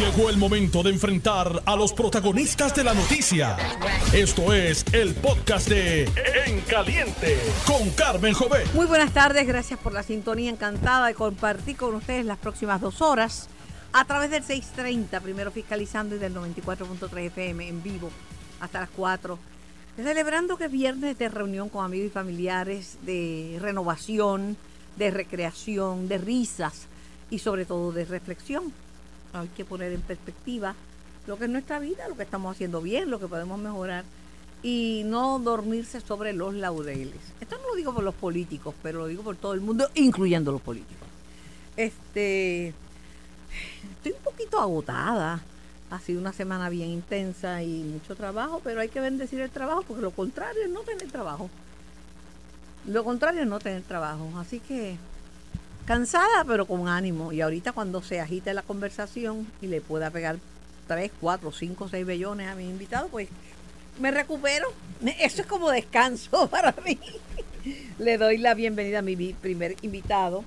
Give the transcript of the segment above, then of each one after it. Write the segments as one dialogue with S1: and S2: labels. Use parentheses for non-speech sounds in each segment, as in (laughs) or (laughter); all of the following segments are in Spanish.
S1: Llegó el momento de enfrentar a los protagonistas de la noticia. Esto es el podcast de En Caliente con Carmen Jovet.
S2: Muy buenas tardes, gracias por la sintonía. Encantada de compartir con ustedes las próximas dos horas a través del 630, primero fiscalizando y del 94.3 FM en vivo hasta las 4. Celebrando que es viernes de reunión con amigos y familiares, de renovación, de recreación, de risas y sobre todo de reflexión. Hay que poner en perspectiva lo que es nuestra vida, lo que estamos haciendo bien, lo que podemos mejorar y no dormirse sobre los laureles. Esto no lo digo por los políticos, pero lo digo por todo el mundo, incluyendo los políticos. Este, estoy un poquito agotada. Ha sido una semana bien intensa y mucho trabajo, pero hay que bendecir el trabajo porque lo contrario es no tener trabajo. Lo contrario es no tener trabajo. Así que cansada, pero con ánimo. Y ahorita cuando se agite la conversación y le pueda pegar tres, cuatro, cinco, seis bellones a mi invitado, pues me recupero. Eso es como descanso (laughs) para mí. Le doy la bienvenida a mi primer invitado,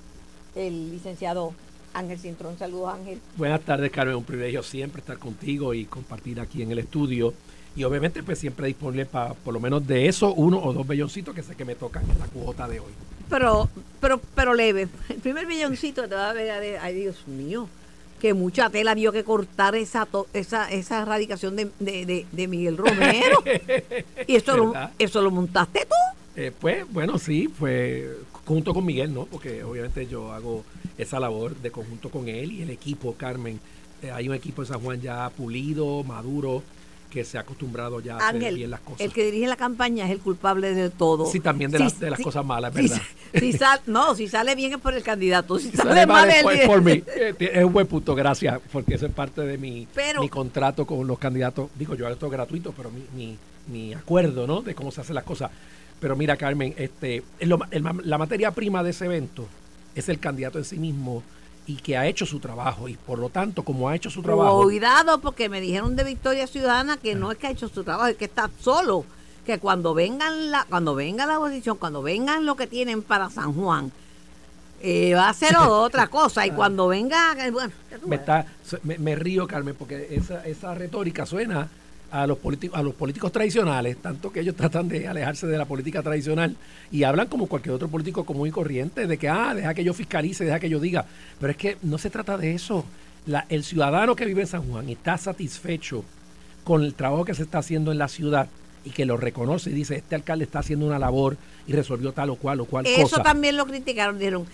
S2: el licenciado Ángel Cintrón. Saludos, Ángel.
S3: Buenas tardes, Carmen. Un privilegio siempre estar contigo y compartir aquí en el estudio. Y obviamente, pues siempre disponible para por lo menos de eso, uno o dos belloncitos que sé que me tocan en la cuota de hoy.
S2: Pero, pero, pero leve. El primer belloncito te va a ver, ay Dios mío, que mucha tela vio que cortar esa esa, esa erradicación de, de, de, Miguel Romero. (laughs) ¿Y eso lo, eso lo montaste tú?
S3: Eh, pues bueno, sí, fue junto con Miguel, ¿no? Porque obviamente yo hago esa labor de conjunto con él y el equipo, Carmen. Eh, hay un equipo de San Juan ya pulido, maduro, que se ha acostumbrado ya a hacer bien las cosas.
S2: El que dirige la campaña es el culpable de todo.
S3: Sí, también de, las, de las cosas malas, ¿verdad?
S2: Si, no, si sale bien es por el candidato. Si, sale, mal
S3: es por, mí. (laughs) Eh, es un buen punto, gracias, porque eso es parte de mi, mi contrato con los candidatos. Digo, yo esto gratuito, pero mi, mi, mi acuerdo, ¿no? De cómo se hacen las cosas. Pero mira, Carmen, este, la materia prima de ese evento es el candidato en sí mismo y que ha hecho su trabajo y por lo tanto como ha hecho su trabajo
S2: cuidado porque me dijeron de Victoria Ciudadana que no es que ha hecho su trabajo es que está solo que cuando vengan la cuando venga la oposición cuando vengan lo que tienen para San Juan eh, va a ser otra cosa y cuando venga bueno
S3: me, está, me, me, río Carmen porque esa, esa retórica suena a los políticos a los políticos tradicionales, tanto que ellos (laughs) tratan de alejarse de la política tradicional y hablan como cualquier otro político común y corriente de que ah, deja que yo fiscalice, deja que yo diga, pero es que no se trata de eso. La, el ciudadano que vive en San Juan está satisfecho con el trabajo que se está haciendo en la ciudad y que lo reconoce y dice, este alcalde está haciendo una labor y resolvió tal o cual o cual
S2: eso
S3: cosa.
S2: Eso también lo criticaron, dijeron,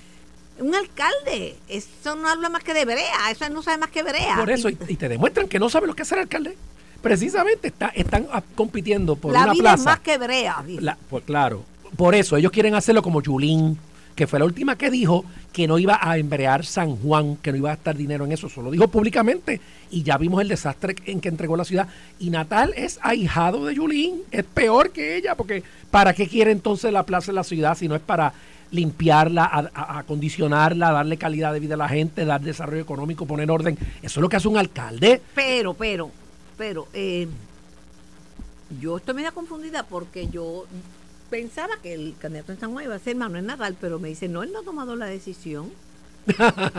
S2: un alcalde, eso no habla más que de brea, eso no sabe más que brea.
S3: Por eso, y, y te demuestran que no sabe lo que es ser alcalde precisamente está, están compitiendo por la una vida plaza.
S2: Es más que brea.
S3: pues claro, por eso ellos quieren hacerlo como Yulín, que fue la última que dijo que no iba a embrear San Juan, que no iba a estar dinero en eso, eso lo dijo públicamente y ya vimos el desastre en que entregó la ciudad. Y Natal es ahijado de Yulín, es peor que ella, porque ¿para qué quiere entonces la plaza en la ciudad si no es para limpiarla, acondicionarla, darle calidad de vida a la gente, dar desarrollo económico, poner orden? Eso es lo que hace un alcalde.
S2: Pero, pero, pero eh, yo estoy media confundida porque yo pensaba que el candidato en San Juan iba a ser Manuel Nadal, pero me dice, no, él no ha tomado la decisión.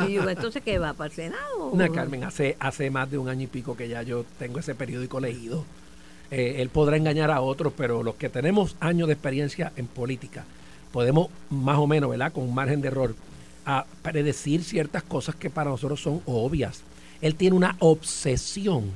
S2: y yo, entonces, ¿qué va? ¿Para el Senado?
S3: Una, Carmen, hace, hace más de un año y pico que ya yo tengo ese periódico leído. Eh, él podrá engañar a otros, pero los que tenemos años de experiencia en política, podemos más o menos, ¿verdad? Con un margen de error, predecir ciertas cosas que para nosotros son obvias. Él tiene una obsesión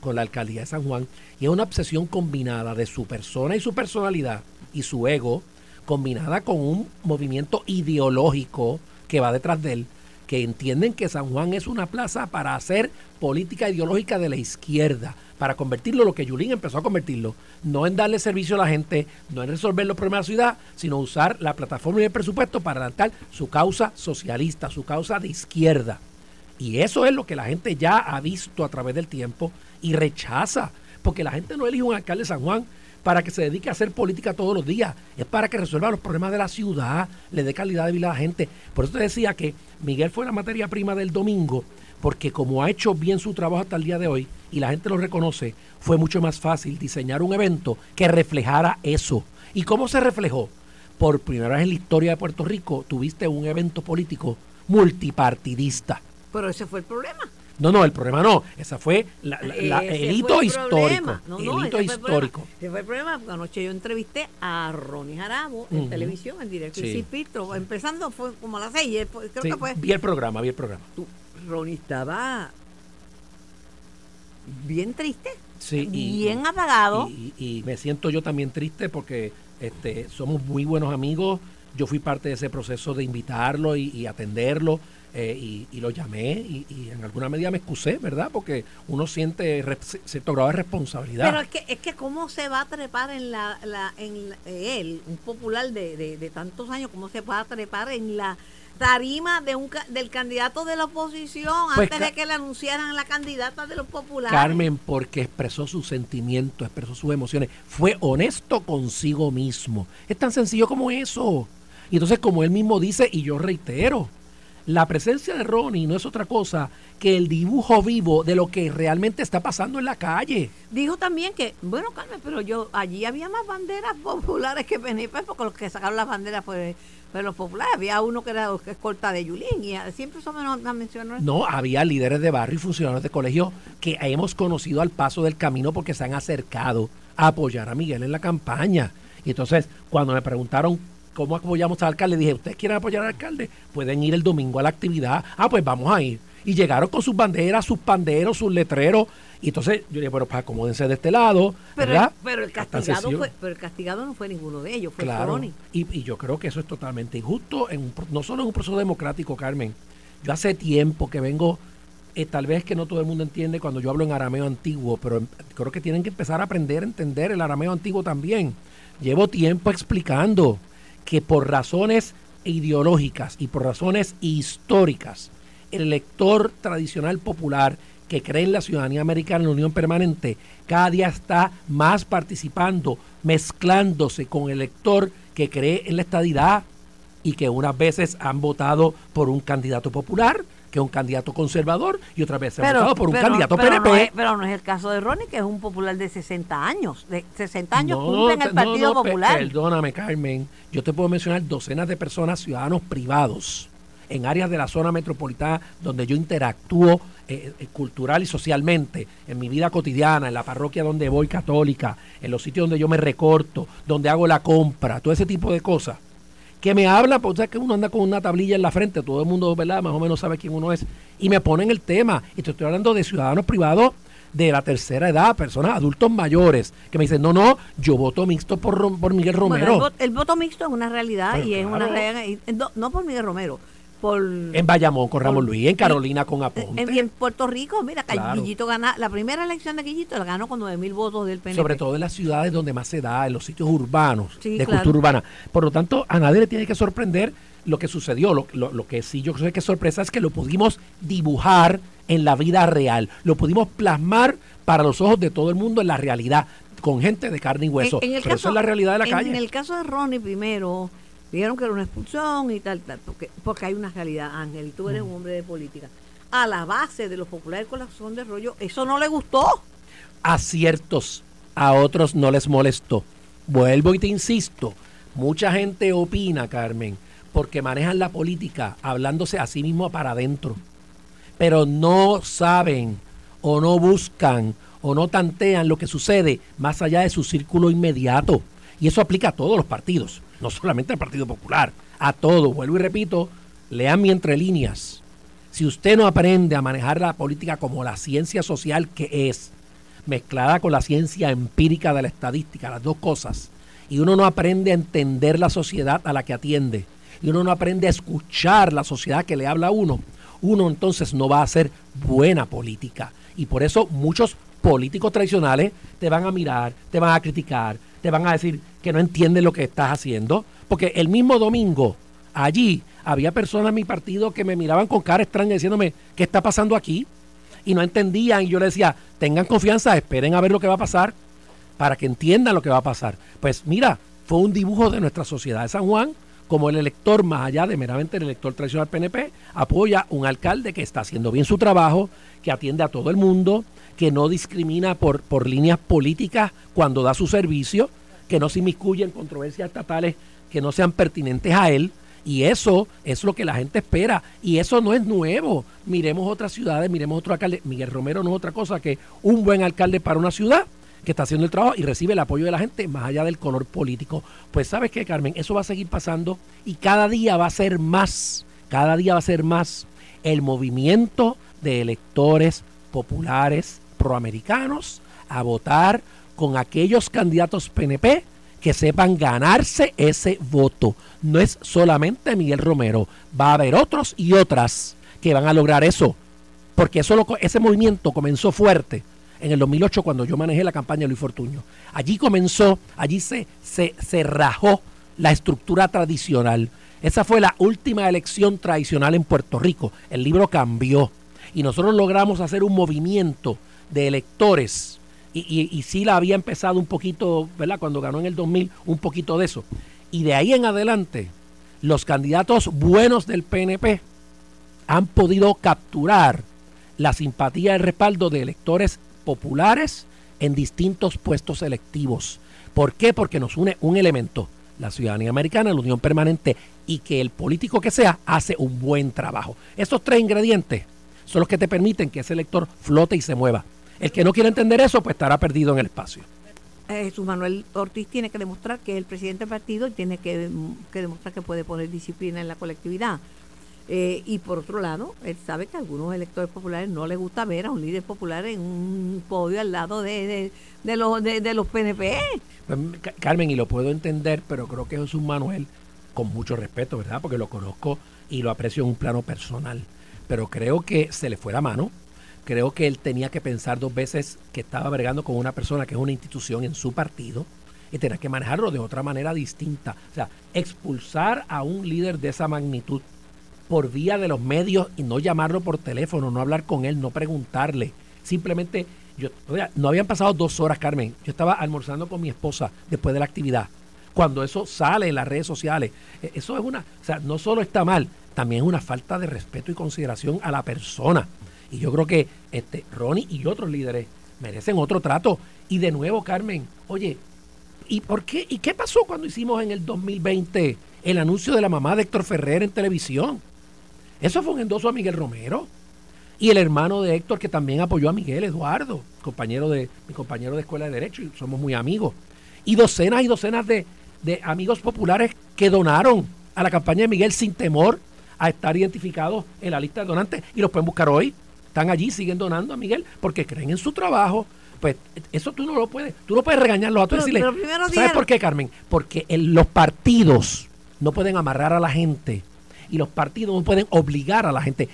S3: con la alcaldía de San Juan y es una obsesión combinada de su persona y su personalidad y su ego, combinada con un movimiento ideológico que va detrás de él, que entienden que San Juan es una plaza para hacer política ideológica de la izquierda, para convertirlo lo que Yulín empezó a convertirlo, no en darle servicio a la gente, no en resolver los problemas de la ciudad, sino usar la plataforma y el presupuesto para adelantar su causa socialista, su causa de izquierda. Y eso es lo que la gente ya ha visto a través del tiempo y rechaza, porque la gente no elige un alcalde de San Juan para que se dedique a hacer política todos los días, es para que resuelva los problemas de la ciudad, le dé calidad de vida a la gente. Por eso te decía que Miguel fue la materia prima del domingo, porque como ha hecho bien su trabajo hasta el día de hoy y la gente lo reconoce, fue mucho más fácil diseñar un evento que reflejara eso. ¿Y cómo se reflejó? Por primera vez en la historia de Puerto Rico tuviste un evento político multipartidista.
S2: Pero ese fue el problema
S3: No, no, el problema no. Esa fue la, el
S2: fue
S3: hito
S2: el
S3: histórico.
S2: problema. No,
S3: el
S2: no, ese
S3: hito
S2: fue el
S3: histórico.
S2: Ese fue el problema, porque anoche yo entrevisté a Ronnie Jarabo en televisión, en directo,
S3: Sí.
S2: y. Empezando fue como a las seis, creo
S3: Sí,
S2: que fue...
S3: vi el programa, vi el programa.
S2: tú- Ronnie estaba bien triste,
S3: Sí, y-
S2: bien apagado.
S3: Y, y- y me siento yo también triste porque este, somos muy buenos amigos. Yo fui parte de ese proceso de invitarlo y, y atenderlo. Eh, y, y lo llamé y, y en alguna medida me excusé, ¿verdad? Porque uno siente cierto grado de responsabilidad.
S2: Pero es que, es que cómo se va a trepar en la, la- en la- eh, él, un popular de, de- de tantos años, cómo se va a trepar en la tarima de un del candidato de la oposición
S3: Pues,
S2: antes de que le anunciaran la candidata de los populares.
S3: Carmen, porque expresó sus sentimientos, expresó sus emociones, fue honesto consigo mismo. Es tan sencillo como eso. Y entonces, como él mismo dice, y yo reitero, la presencia de Ronnie no es otra cosa que el dibujo vivo de lo que realmente está pasando en la calle.
S2: Dijo también que, bueno, Carmen, pero yo allí había más banderas (laughs) populares que PNP, porque los que sacaron las banderas fue, los populares. Había uno que era escolta de Yulín, y a- siempre eso me lo me mencionó.
S3: No, había líderes de barrio y funcionarios de colegio que hemos conocido al paso del camino porque se han acercado a apoyar a Miguel en la campaña. Y entonces, cuando me preguntaron cómo apoyamos al alcalde, dije, ¿ustedes quieren apoyar al alcalde? Pueden ir el domingo a la actividad. Ah, pues vamos a ir. Y llegaron con sus banderas, sus panderos, sus letreros. Y entonces yo dije, bueno, pues acomódense de este lado,
S2: Pero,
S3: ¿verdad?
S2: el, pero el castigado fue, pero el castigado no fue ninguno de ellos, fue
S3: Claro.
S2: Ronnie.
S3: Y, y yo creo que eso es totalmente injusto, en un no solo en un proceso democrático, Carmen. Yo hace tiempo que vengo, eh, tal vez que no todo el mundo entiende cuando yo hablo en arameo antiguo, pero em- creo que tienen que empezar a aprender a entender el arameo antiguo también. Llevo tiempo explicando que por razones ideológicas y por razones históricas, el elector tradicional popular que cree en la ciudadanía americana en la unión permanente, cada día está más participando, mezclándose con el elector que cree en la estadidad y que unas veces han votado por un candidato popular, que es un candidato conservador, y otras veces han votado por un
S2: pero-
S3: candidato
S2: pero
S3: PNP.
S2: No es, pero no es el caso de Ronnie, que es un popular de 60 años. De 60 años
S3: No,
S2: cumple en el Partido
S3: no,
S2: Popular.
S3: Perdóname, Carmen. Yo te puedo mencionar docenas de personas, ciudadanos privados, en áreas de la zona metropolitana donde yo interactúo eh, eh, cultural y socialmente, en mi vida cotidiana, en la parroquia donde voy católica, en los sitios donde yo me recorto, donde hago la compra, todo ese tipo de cosas. Que me habla, pues sabes que uno anda con una tablilla en la frente, todo el mundo, ¿verdad? Más o menos sabe quién uno es. Y me ponen el tema. Y te estoy hablando de ciudadanos privados de la tercera edad, personas adultos mayores, que me dicen, no, no, yo voto mixto por, por Miguel
S2: Bueno,
S3: Romero.
S2: el, voto, el voto mixto es una realidad
S3: Pues
S2: y es una realidad. y- No, no por Miguel Romero, por.
S3: En Bayamón con Ramón
S2: por-
S3: Luis, en Carolina con Aponte.
S2: En, en Puerto Rico, mira, que
S3: Claro.
S2: Guillito gana. La primera elección de Guillito la ganó con 9 mil votos del PNP.
S3: Sobre todo en las ciudades donde más se da, en los sitios urbanos,
S2: Sí,
S3: de
S2: claro.
S3: cultura urbana. Por lo tanto, a nadie le tiene que sorprender lo que sucedió. Lo, lo- lo que sí yo creo que es sorpresa es que lo pudimos dibujar en la vida real. Lo pudimos plasmar para los ojos de todo el mundo en la realidad, con gente de carne y hueso.
S2: En- en el
S3: Pero eso es la realidad de la
S2: en
S3: calle.
S2: el caso de Ronnie, primero, dijeron que era una expulsión y tal, tal, porque, porque hay una realidad, Ángel, y tú eres un hombre de política. A la base de los populares corazón de rollo, eso no le gustó.
S3: a ciertos, a otros no les molestó. Vuelvo y te insisto, mucha gente opina, Carmen, porque manejan la política hablándose a sí mismo para adentro, pero no saben o no buscan o no tantean lo que sucede más allá de su círculo inmediato. Y eso aplica a todos los partidos, no solamente al Partido Popular, a todo. Vuelvo y repito, lean mi entre líneas. Si usted no aprende a manejar la política como la ciencia social que es, mezclada con la ciencia empírica de la estadística, las dos cosas, y uno no aprende a entender la sociedad a la que atiende, y uno no aprende a escuchar la sociedad que le habla a uno, uno entonces no va a hacer buena política. Y por eso muchos políticos tradicionales te van a mirar, te van a criticar, te van a decir que no entienden lo que estás haciendo, porque el mismo domingo allí había personas en mi partido que me miraban con cara extraña diciéndome, ¿qué está pasando aquí? Y no entendían y yo les decía, tengan confianza, esperen a ver lo que va a pasar para que entiendan lo que va a pasar. Pues mira, fue un dibujo de nuestra sociedad de San Juan, como el elector, más allá de meramente el elector tradicional PNP, apoya un alcalde que está haciendo bien su trabajo, que atiende a todo el mundo, que no discrimina por, por líneas políticas cuando da su servicio, que no se inmiscuye en controversias estatales que no sean pertinentes a él Y eso es lo que la gente espera. Y eso no es nuevo. Miremos otras ciudades, miremos otro alcalde. Miguel Romero no es otra cosa que un buen alcalde para una ciudad que está haciendo el trabajo y recibe el apoyo de la gente más allá del color político. Pues sabes qué, Carmen, eso va a seguir pasando y cada día va a ser más, cada día va a ser más el movimiento de electores populares proamericanos a votar con aquellos candidatos PNP que sepan ganarse ese voto. No es solamente Miguel Romero, va a haber otros y otras que van a lograr eso, porque eso ese movimiento comenzó fuerte en el 2008 cuando yo manejé la campaña de Luis Fortuño. Allí comenzó, allí se, se, se rajó la estructura tradicional. Esa fue la última elección tradicional en Puerto Rico. El libro cambió y nosotros logramos hacer un movimiento de electores. Y, y, sí la había empezado un poquito, ¿verdad? Cuando ganó en el 2000, un poquito de eso. Y de ahí en adelante, los candidatos buenos del PNP han podido capturar la simpatía y el respaldo de electores populares en distintos puestos electivos. ¿Por qué? Porque nos une un elemento, la ciudadanía americana, la unión permanente y que el político que sea hace un buen trabajo. Estos tres ingredientes son los que te permiten que ese elector flote y se mueva. El que no quiere entender eso, pues estará perdido en el espacio.
S2: Eh, Jesús Manuel Ortiz tiene que demostrar que es el presidente del partido y tiene que, que demostrar que puede poner disciplina en la colectividad. Eh, y por otro lado, él sabe que a algunos electores populares no les gusta ver a un líder popular en un podio al lado de, de, los, de, los PNP.
S3: Pues, Carmen, y lo puedo entender, pero creo que Jesús Manuel, con mucho respeto, ¿verdad? Porque lo conozco y lo aprecio en un plano personal. Pero creo que se le fue la mano. Creo que él tenía que pensar dos veces que estaba bregando con una persona que es una institución en su partido y tenía que manejarlo de otra manera distinta. O sea, expulsar a un líder de esa magnitud por vía de los medios y no llamarlo por teléfono, no hablar con él, no preguntarle. Simplemente, yo, no habían pasado dos horas, Carmen. Yo estaba almorzando con mi esposa después de la actividad. Cuando eso sale en las redes sociales, e, eso es una, o sea, no solo está mal, también es una falta de respeto y consideración a la persona. Y yo creo que este Ronnie y otros líderes merecen otro trato. Y de nuevo, Carmen, oye, ¿y por qué? ¿Y qué pasó cuando hicimos en el 2020 el anuncio de la mamá de Héctor Ferrer en televisión? Eso fue un endoso a Miguel Romero. Y el hermano de Héctor, que también apoyó a Miguel Eduardo, compañero de, mi compañero de escuela de Derecho, y somos muy amigos. Y docenas y docenas de, de amigos populares que donaron a la campaña de Miguel sin temor a estar identificados en la lista de donantes. Y los pueden buscar hoy. Están allí, siguen donando a Miguel porque creen en su trabajo. Pues eso tú no lo puedes, tú no puedes regañarlos a todos decirle, ¿sabes por qué, Carmen? Porque los partidos no pueden amarrar a la gente y los partidos no pueden obligar a la gente.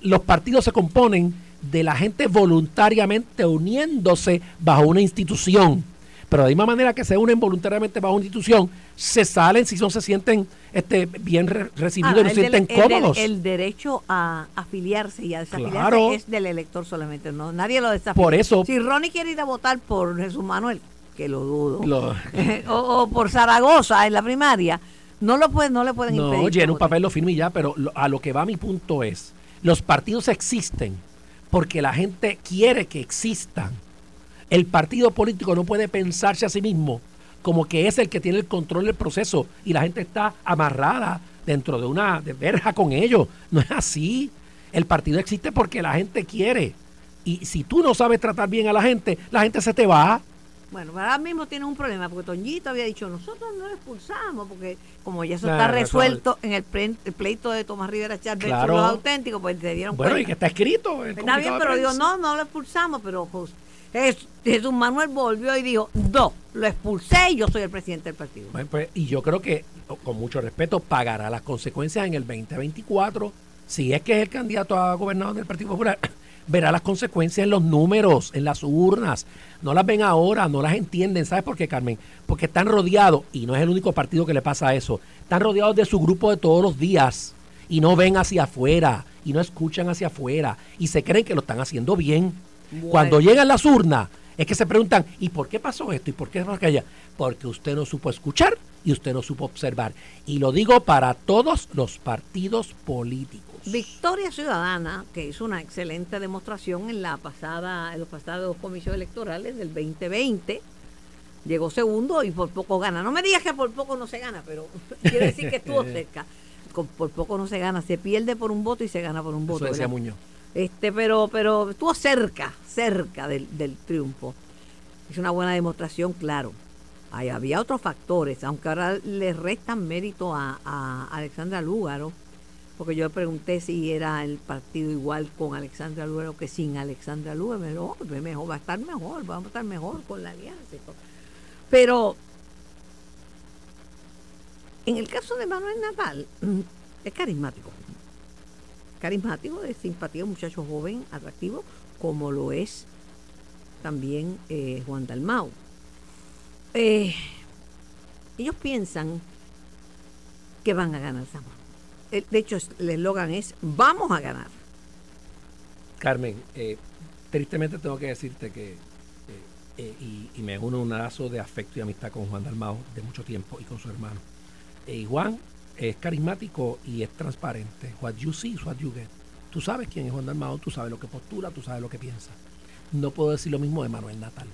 S3: Los partidos se componen de la gente voluntariamente uniéndose bajo una institución. Pero de la misma manera que se unen voluntariamente bajo una institución, se salen si no se sienten este, bien recibidos y no se sienten cómodos.
S2: El, derecho a afiliarse y a desafiliarse es del elector solamente, no nadie lo desafía.
S3: Por eso.
S2: Si Ronnie quiere ir a votar por Jesús Manuel, que lo dudo, (laughs) o, o, por Zaragoza en la primaria, no lo pueden, no le pueden
S3: no, impedir. Oye, en un papel lo firme y ya, pero a lo que va mi punto es, los partidos existen porque la gente quiere que existan. El partido político no puede pensarse a sí mismo como que es el que tiene el control del proceso y la gente está amarrada dentro de una de verja con ellos. No es así. El partido existe porque la gente quiere. Y si tú no sabes tratar bien a la gente, la gente se te va.
S2: Bueno, ahora mismo tiene un problema, porque Toñito había dicho, nosotros no lo expulsamos, porque como ya eso está resuelto en el, pleito de Tomás Rivera Chávez claro. los auténticos, pues te dieron
S3: Bueno, y que está escrito.
S2: Está bien, pero digo, no, no lo expulsamos, pero Jesús Manuel volvió y dijo, no, lo expulsé y yo soy el presidente del partido.
S3: pues, y yo creo que, con mucho respeto, pagará las consecuencias en el 2024, si es que es el candidato a gobernador del Partido Popular (coughs) verá las consecuencias en los números, en las urnas. No las ven ahora, no las entienden. ¿Sabes por qué, Carmen? Porque están rodeados, y no es el único partido que le pasa eso, están rodeados de su grupo de todos los días y no ven hacia afuera y no escuchan hacia afuera y se creen que lo están haciendo bien. Cuando llegan las urnas, es que se preguntan, ¿y por qué pasó esto? ¿Y por qué pasó aquello? Porque usted no supo escuchar y usted no supo observar. Y lo digo para todos los partidos políticos.
S2: Victoria Ciudadana, que hizo una excelente demostración en la pasada, en los pasados comicios electorales del 2020, llegó segundo y por poco gana. No me digas que por poco no se gana, pero (laughs) quiere decir que estuvo (laughs) cerca. por poco no se gana, se pierde por un voto y se gana por un voto.
S3: Eso decía. Muñoz.
S2: Este, pero, pero estuvo cerca, cerca del, del triunfo. Es una buena demostración, claro. Ahí había otros factores, aunque ahora le restan mérito a, a Alexandra Lúgaro, porque yo le pregunté si era el partido igual con Alexandra Lúgaro que sin Alexandra Lúgaro. Me "Oh, pues mejor, va a estar mejor, vamos a estar mejor con la alianza. Pero en el caso de Manuel Natal, (clears throat) es carismático. Carismático, de simpatía, un muchacho joven, atractivo, como lo es también eh, Juan Dalmau. Eh, ellos piensan que van a ganar. Eh, De hecho, el eslogan es vamos a ganar.
S3: Carmen, tristemente tengo que decirte que, y, me uno un lazo de afecto y amistad con Juan Dalmao de mucho tiempo y con su hermano. Y Juan es carismático y es transparente. What you see is what you get. Tú sabes quién es Juan Dalmao, tú sabes lo que postula, tú sabes lo que piensa. No puedo decir lo mismo de Manuel Natal.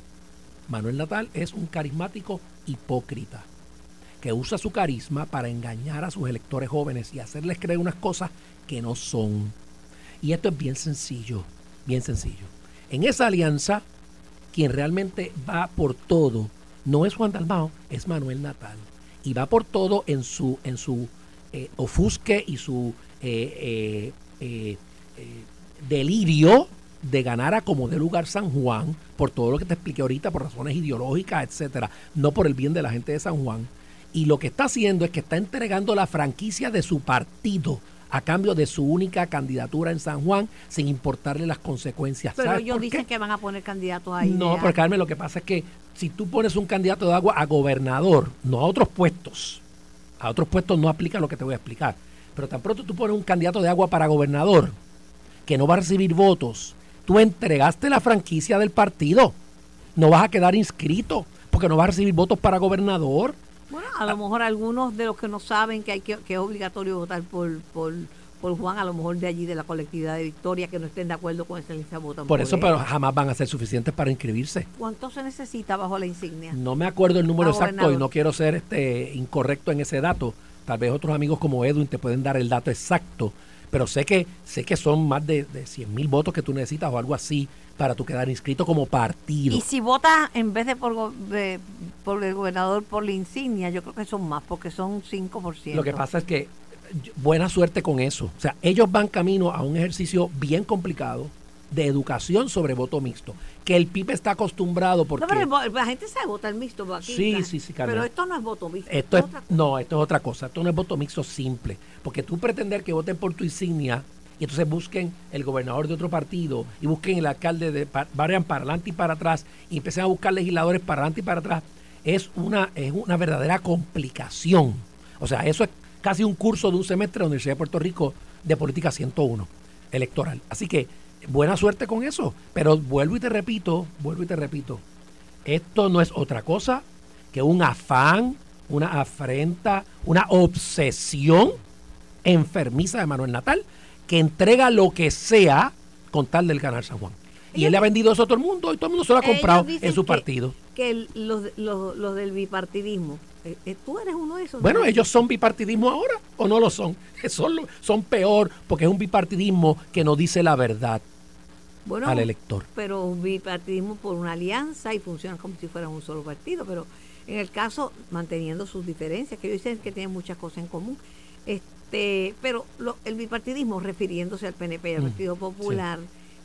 S3: Manuel Natal es un carismático hipócrita que usa su carisma para engañar a sus electores jóvenes y hacerles creer unas cosas que no son. Y esto es bien sencillo, bien sencillo. En esa alianza, quien realmente va por todo no es Juan Dalmao, es Manuel Natal. Y va por todo en su, en su eh, ofusque y su eh, eh, delirio de ganar a como de lugar San Juan, por todo lo que te expliqué ahorita, por razones ideológicas, etcétera, no por el bien de la gente de San Juan. Y lo que está haciendo es que está entregando la franquicia de su partido a cambio de su única candidatura en San Juan, sin importarle las consecuencias.
S2: Pero
S3: ¿Sabes
S2: ellos dicen
S3: qué?
S2: que van a poner candidatos ahí.
S3: No, pero Carmen, lo que pasa es que si tú pones un candidato de agua a gobernador, no a otros puestos, a otros puestos no aplica lo que te voy a explicar. Pero tan pronto tú pones un candidato de agua para gobernador, que no va a recibir votos, tú entregaste la franquicia del partido. No vas a quedar inscrito, porque no vas a recibir votos para gobernador.
S2: Bueno, a lo mejor algunos de los que no saben que hay que, que es obligatorio votar por, por, por Juan, a lo mejor de allí de la colectividad de Victoria, que no estén de acuerdo con esa lista votan
S3: Por eso,
S2: él.
S3: pero jamás van a ser suficientes para inscribirse.
S2: ¿Cuánto se necesita bajo la insignia?
S3: No me acuerdo el número
S2: Ah,
S3: exacto y no quiero ser este incorrecto en ese dato. Tal vez otros amigos como Edwin te pueden dar el dato exacto, pero sé que sé que son más de, de 100 mil votos que tú necesitas o algo así para tú quedar inscrito como partido.
S2: Y si votas en vez de por, go- de- por el gobernador por la insignia, yo creo que son más, porque son 5%.
S3: Lo que pasa es que buena suerte con eso. O sea, ellos van camino a un ejercicio bien complicado de educación sobre voto mixto, que el PIB está acostumbrado porque
S2: No, pero el la gente sabe votar mixto aquí.
S3: Sí,
S2: la-
S3: sí, sí, Carmen.
S2: Pero esto no es voto mixto.
S3: Esto es, no, esto es otra cosa. Esto no es voto mixto simple. Porque tú pretender que voten por tu insignia y entonces busquen el gobernador de otro partido y busquen el alcalde de vayan para adelante y para atrás y empiecen a buscar legisladores para adelante y para atrás es una es una verdadera complicación. O sea, eso es casi un curso de un semestre de la Universidad de Puerto Rico de política 101 electoral. Así que buena suerte con eso, pero vuelvo y te repito, vuelvo y te repito, esto no es otra cosa que un afán, una afrenta, una obsesión enfermiza de Manuel Natal que entrega lo que sea con tal del ganar San Juan. Y él le ha vendido eso a todo el mundo y todo el mundo se lo ha comprado en su
S2: que-
S3: partido.
S2: Que los, los, los del bipartidismo, tú eres uno de esos.
S3: Bueno,
S2: ¿no?
S3: ellos son bipartidismo ahora o no lo son. (laughs) Son, son peor porque es un bipartidismo que no dice la verdad
S2: Bueno,
S3: al elector.
S2: pero un bipartidismo por una alianza y funcionan como si fueran un solo partido, pero en el caso manteniendo sus diferencias, que ellos dicen que tienen muchas cosas en común. Este, pero lo- el bipartidismo, refiriéndose al PNP y al
S3: Mm,
S2: Partido Popular,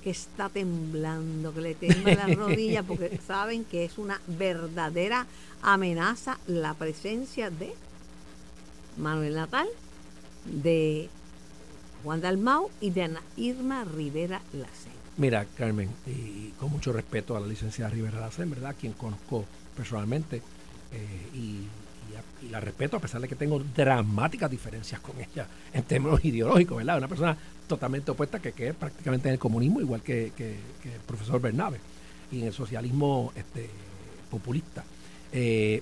S2: que está temblando, que le tiemblan las rodillas, porque (laughs) saben que es una verdadera amenaza la presencia de Manuel Natal, de Juan Dalmau y de Ana Irma Rivera Lacen.
S3: Mira, Carmen, y con mucho respeto a la licenciada Rivera Lacen, ¿verdad? Quien conozco personalmente eh, y, y la respeto a pesar de que tengo dramáticas diferencias con ella en términos (laughs) ideológicos, ¿verdad? Una persona totalmente opuesta que quede prácticamente en el comunismo, igual que, que- que el profesor Bernabe, y en el socialismo este, populista. Eh,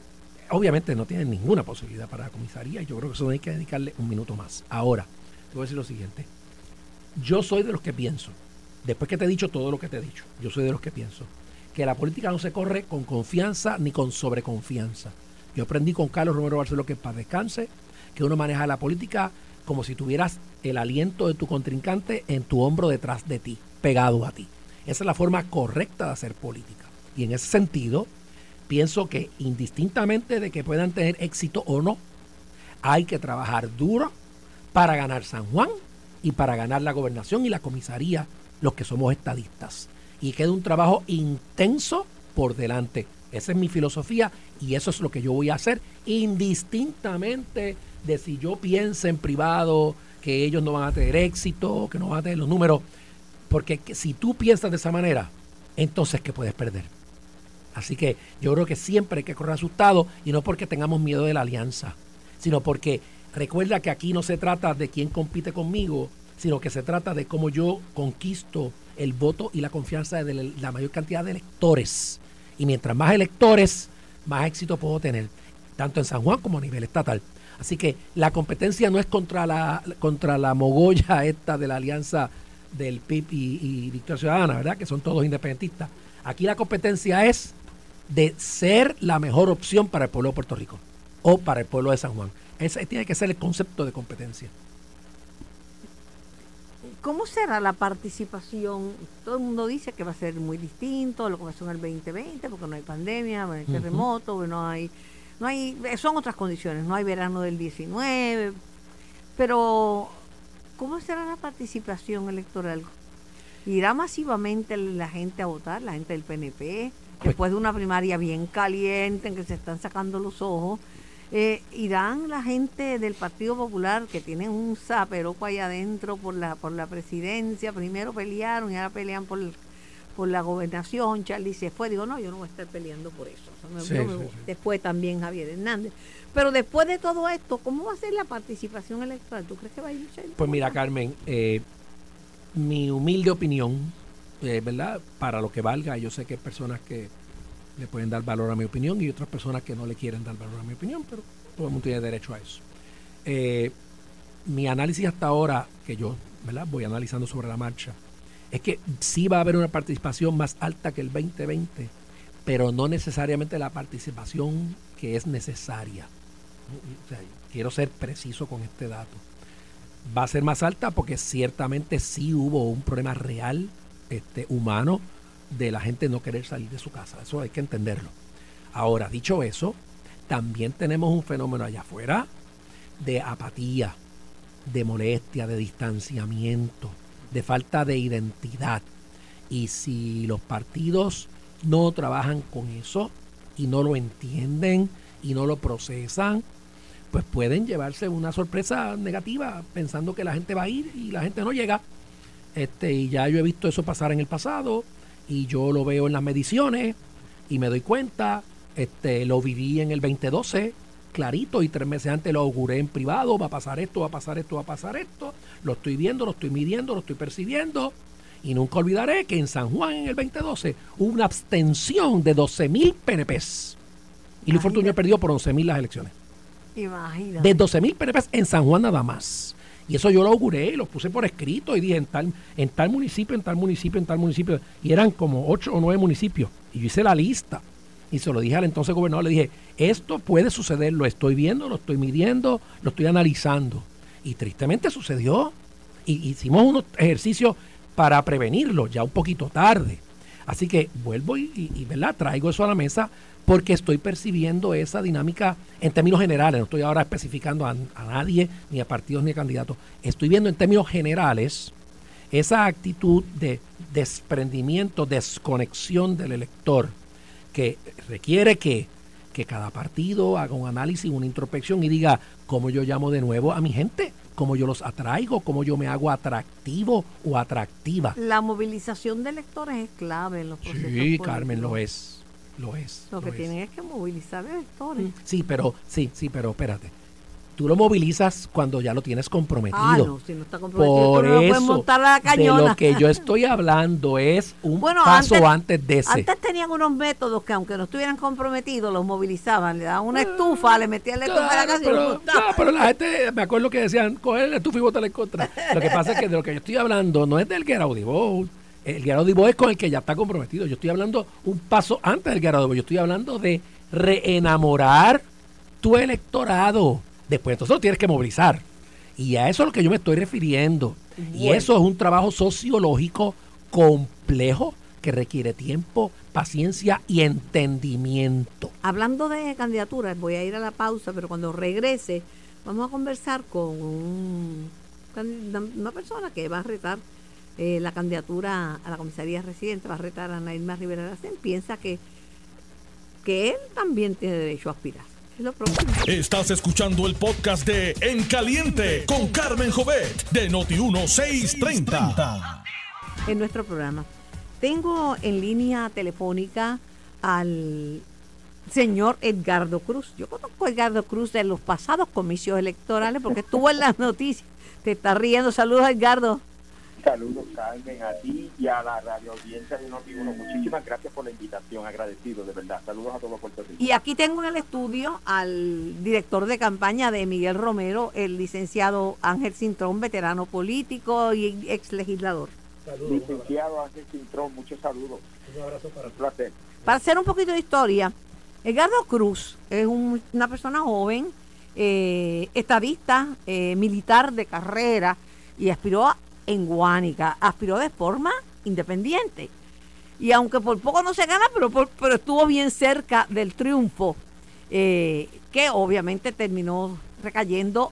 S3: obviamente no tiene ninguna posibilidad para la comisaría y yo creo que eso hay que dedicarle un minuto más. Ahora, te voy a decir lo siguiente. Yo soy de los que pienso, después que te he dicho todo lo que te he dicho, yo soy de los que pienso que la política no se corre con confianza ni con sobreconfianza. Yo aprendí con Carlos Romero Barceló que para descanse, que uno maneja la política como si tuvieras el aliento de tu contrincante en tu hombro detrás de ti, pegado a ti. Esa es la forma correcta de hacer política. Y en ese sentido, pienso que indistintamente de que puedan tener éxito o no, hay que trabajar duro para ganar San Juan y para ganar la gobernación y la comisaría, los que somos estadistas. Y queda un trabajo intenso por delante. Esa es mi filosofía y eso es lo que yo voy a hacer indistintamente de si yo pienso en privado que ellos no van a tener éxito, que no van a tener los números. Porque si tú piensas de esa manera, entonces que puedes perder. Así que yo creo que siempre hay que correr asustado y no porque tengamos miedo de la alianza, sino porque recuerda que aquí no se trata de quién compite conmigo, sino que se trata de cómo yo conquisto el voto y la confianza de la mayor cantidad de electores. Y mientras más electores, más éxito puedo tener, tanto en San Juan como a nivel estatal. Así que la competencia no es contra la, contra la mogolla esta de la alianza del PIB y, y Victoria Ciudadana, ¿verdad? Que son todos independentistas. Aquí la competencia es de ser la mejor opción para el pueblo de Puerto Rico o para el pueblo de San Juan. Ese tiene que ser el concepto de competencia.
S2: ¿Cómo será la participación? Todo el mundo dice que va a ser muy distinto a lo que pasó en el 2020, porque no hay pandemia, no hay terremoto, no hay, no hay, son otras condiciones, no hay verano del 19, pero ¿cómo será la participación electoral? ¿Irá masivamente la gente a votar, la gente del PNP? Pues después de una primaria bien caliente en que se están sacando los ojos, eh, irán la gente del Partido Popular que tienen un zaperoco ahí adentro por la por la presidencia, primero pelearon y ahora pelean por, por la gobernación, Charlie se fue, digo, no, yo no voy a estar peleando por eso. Después también Javier Hernández. Pero después de todo esto, ¿cómo va a ser la participación electoral? ¿Tú crees que va a ir mucha
S3: Pues mira, Carmen, eh, mi humilde opinión eh, ¿verdad? Para lo que valga, yo sé que hay personas que le pueden dar valor a mi opinión y otras personas que no le quieren dar valor a mi opinión, pero todo el mundo tiene derecho a eso. Eh, mi análisis hasta ahora, que yo ¿verdad? voy analizando sobre la marcha, es que sí va a haber una participación más alta que el 2020, pero no necesariamente la participación que es necesaria. quiero ser preciso con este dato. Va a ser más alta porque ciertamente sí hubo un problema real este, humano de la gente no querer salir de su casa. Eso hay que entenderlo. Ahora, dicho eso, también tenemos un fenómeno allá afuera de apatía, de molestia, de distanciamiento, de falta de identidad. Y si los partidos no trabajan con eso y no lo entienden y no lo procesan, pues pueden llevarse una sorpresa negativa pensando que la gente va a ir y la gente no llega. Este, y ya yo he visto eso pasar en el pasado y yo lo veo en las mediciones y me doy cuenta. Este, lo viví en el 2012, clarito, y tres meses antes lo auguré en privado. Va a pasar esto, va a pasar esto, va a pasar esto. Lo estoy viendo, lo estoy midiendo, lo estoy percibiendo. Y nunca olvidaré que en San Juan en el 2012 hubo una abstención de 12 mil PNPs. Y Luis Fortuño perdió por 11 mil las elecciones.
S2: Imagínate.
S3: De 12 mil PNPs en San Juan nada más. Y eso yo lo auguré y lo puse por escrito y dije en tal, en tal municipio, en tal municipio, en tal municipio. Y eran como ocho o nueve municipios. Y yo hice la lista. Y se lo dije al entonces gobernador, le dije, esto puede suceder, lo estoy viendo, lo estoy midiendo, lo estoy analizando. Y tristemente sucedió. Y hicimos unos ejercicios para prevenirlo, ya un poquito tarde. Así que vuelvo y, y, ¿verdad? traigo eso a la mesa porque estoy percibiendo esa dinámica en términos generales, no estoy ahora especificando a, nadie, ni a partidos ni a candidatos, estoy viendo en términos generales esa actitud de desprendimiento, desconexión del elector, que requiere que, que cada partido haga un análisis, una introspección y diga cómo yo llamo de nuevo a mi gente, cómo yo los atraigo, cómo yo me hago atractivo o atractiva.
S2: La movilización de electores es clave en los procesos.
S3: Sí, Carmen, lo es. Lo es.
S2: Lo, que tienen es que movilizar electores.
S3: Sí, pero, sí, sí, pero espérate. Tú lo movilizas cuando ya lo tienes comprometido.
S2: Ah, no, si no está comprometido, Por no eso, montar la cañona.
S3: De lo que yo estoy hablando es un paso antes, de ese.
S2: Antes tenían unos métodos que aunque no estuvieran comprometidos, los movilizaban. Le daban una estufa, le metían la estufa a la casa
S3: pero, y no, pero la gente, me acuerdo que decían, coger la estufa y botarla en contra. Lo que pasa es que de lo que yo estoy hablando no es del Get Vote el Guerrero de es con el que ya está comprometido. Yo estoy hablando un paso antes del Guerrero de Yo estoy hablando de reenamorar tu electorado. Después entonces lo tienes que movilizar. Y a eso es lo que yo me estoy refiriendo. Y eso es un trabajo sociológico complejo que requiere tiempo, paciencia y entendimiento.
S2: Hablando de candidaturas, voy a ir a la pausa, pero cuando regrese vamos a conversar con un una persona que va a retar eh, la candidatura a la comisaría residente, va a retar a Nailma Rivera Lacén. Piensa que, que él también tiene derecho a aspirar. Lo.
S1: Estás escuchando el podcast de En Caliente con Carmen Jovet de Noti1630.
S2: en nuestro programa. Tengo en línea telefónica al señor Edgardo Cruz. Yo conozco a Edgardo Cruz de los pasados comicios electorales porque estuvo en las noticias. Te está riendo. Saludos, Edgardo.
S4: Saludos, Carmen, a ti y a la radio audiencia de Noti1. Muchísimas gracias por la invitación, agradecido, de verdad. Saludos a todo Puerto Rico.
S2: Y aquí tengo en el estudio al director de campaña de Miguel Romero, el licenciado Ángel Cintrón, veterano político y ex legislador.
S4: Licenciado Ángel Cintrón, muchos saludos.
S3: Un abrazo para
S4: Un placer.
S2: Para hacer un poquito de historia, Edgardo Cruz es un- una persona joven, eh, estadista, eh, militar de carrera y aspiró a- en Guánica, aspiró de forma independiente. Y aunque por poco no se gana, pero, por- pero estuvo bien cerca del triunfo, eh, que obviamente terminó recayendo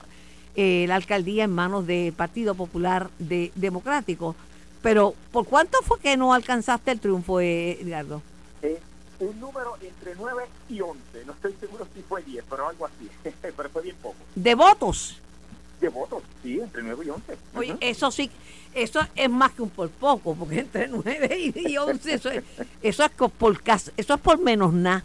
S2: eh, la alcaldía en manos del Partido Popular de, Democrático. Pero, ¿por cuánto fue que no alcanzaste el triunfo, eh, Edgardo?
S4: Eh, un número entre 9 y 11, no estoy seguro si fue 10, pero algo así. (laughs) pero fue bien poco.
S2: De votos.
S4: De votos, sí, entre 9 y 11.
S2: Oye, eso sí, eso es más que un por poco, porque entre 9 y 11, eso es, eso es por cas- eso es por menos nada.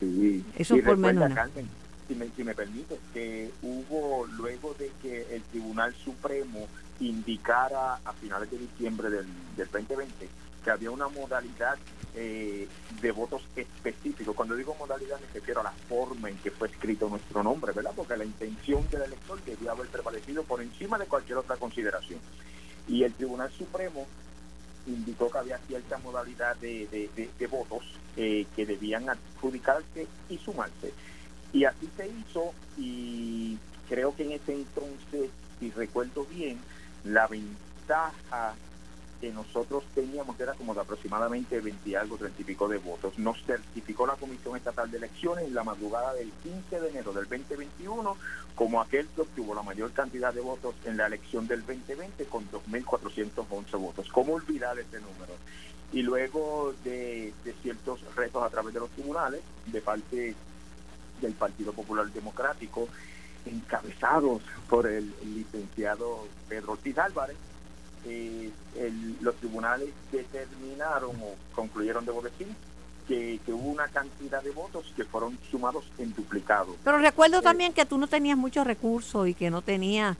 S4: Sí,
S2: Eso
S4: y
S2: por menos, ¿no?
S4: Carmen, si me, si me permite, que hubo luego de que el Tribunal Supremo indicara a finales de diciembre del, del 2020 que había una modalidad eh, de votos específicos. Cuando digo modalidad me refiero a la forma en que fue escrito nuestro nombre, ¿verdad? Porque la intención del elector debía haber prevalecido por encima de cualquier otra consideración. Y el Tribunal Supremo indicó que había cierta modalidad de, de- votos eh, que debían adjudicarse y sumarse. Y así se hizo y creo que en ese entonces, si recuerdo bien, la ventaja que nosotros teníamos era como de aproximadamente 20 y algo, 30 y pico de votos. Nos certificó la Comisión Estatal de Elecciones en la madrugada del 15 de enero del 2021 como aquel que obtuvo la mayor cantidad de votos en la elección del 2020 con 2.411 votos. ¿Cómo olvidar ese número? Y luego de, de ciertos retos a través de los tribunales, de parte del Partido Popular Democrático, encabezados por el licenciado Pedro Ortiz Álvarez, eh, el- los tribunales determinaron o concluyeron, debo decir, que, que hubo una cantidad de votos que fueron sumados en duplicado.
S2: Pero recuerdo
S4: Sí.
S2: también que tú no tenías muchos recursos y que no tenías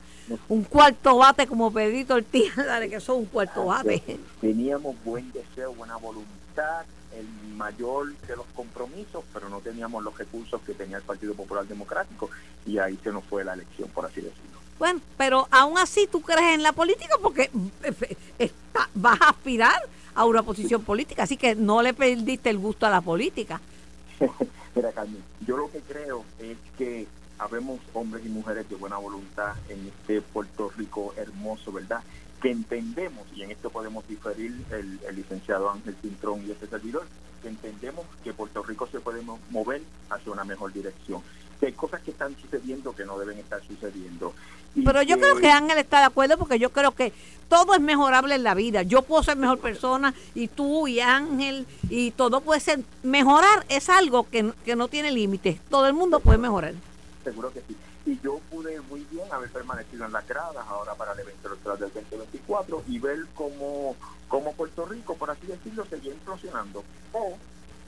S2: un cuarto bate como Pedrito Ortiz, (laughs) dale, que es un cuarto bate.
S4: Teníamos buen deseo, buena voluntad, el mayor de los compromisos, pero no teníamos los recursos que tenía el Partido Popular Democrático y ahí se nos fue la elección, por así decirlo.
S2: Bueno, pero aún así tú crees en la política porque eh, está- vas a aspirar a una posición política, así que no le perdiste el gusto a la política. (laughs)
S4: Mira, Carmen, yo lo que creo es que habemos hombres y mujeres de buena voluntad en este Puerto Rico hermoso, ¿verdad? Que entendemos, y en esto podemos diferir el, el licenciado Ángel Cintrón y este servidor, que entendemos que Puerto Rico se puede mo- mover hacia una mejor dirección. Que hay cosas que están sucediendo que no deben estar sucediendo. Y
S2: Pero yo creo que Ángel está de acuerdo porque yo creo que todo es mejorable en la vida. Yo puedo ser mejor persona y tú y Ángel y todo puede ser. Mejorar es algo que, que no tiene límites. Todo el mundo puede mejorar.
S4: Seguro que sí. Y yo pude muy bien haber permanecido en las gradas ahora para el evento electoral del 2024 y ver cómo, cómo Puerto Rico, por así decirlo, seguía implosionando. O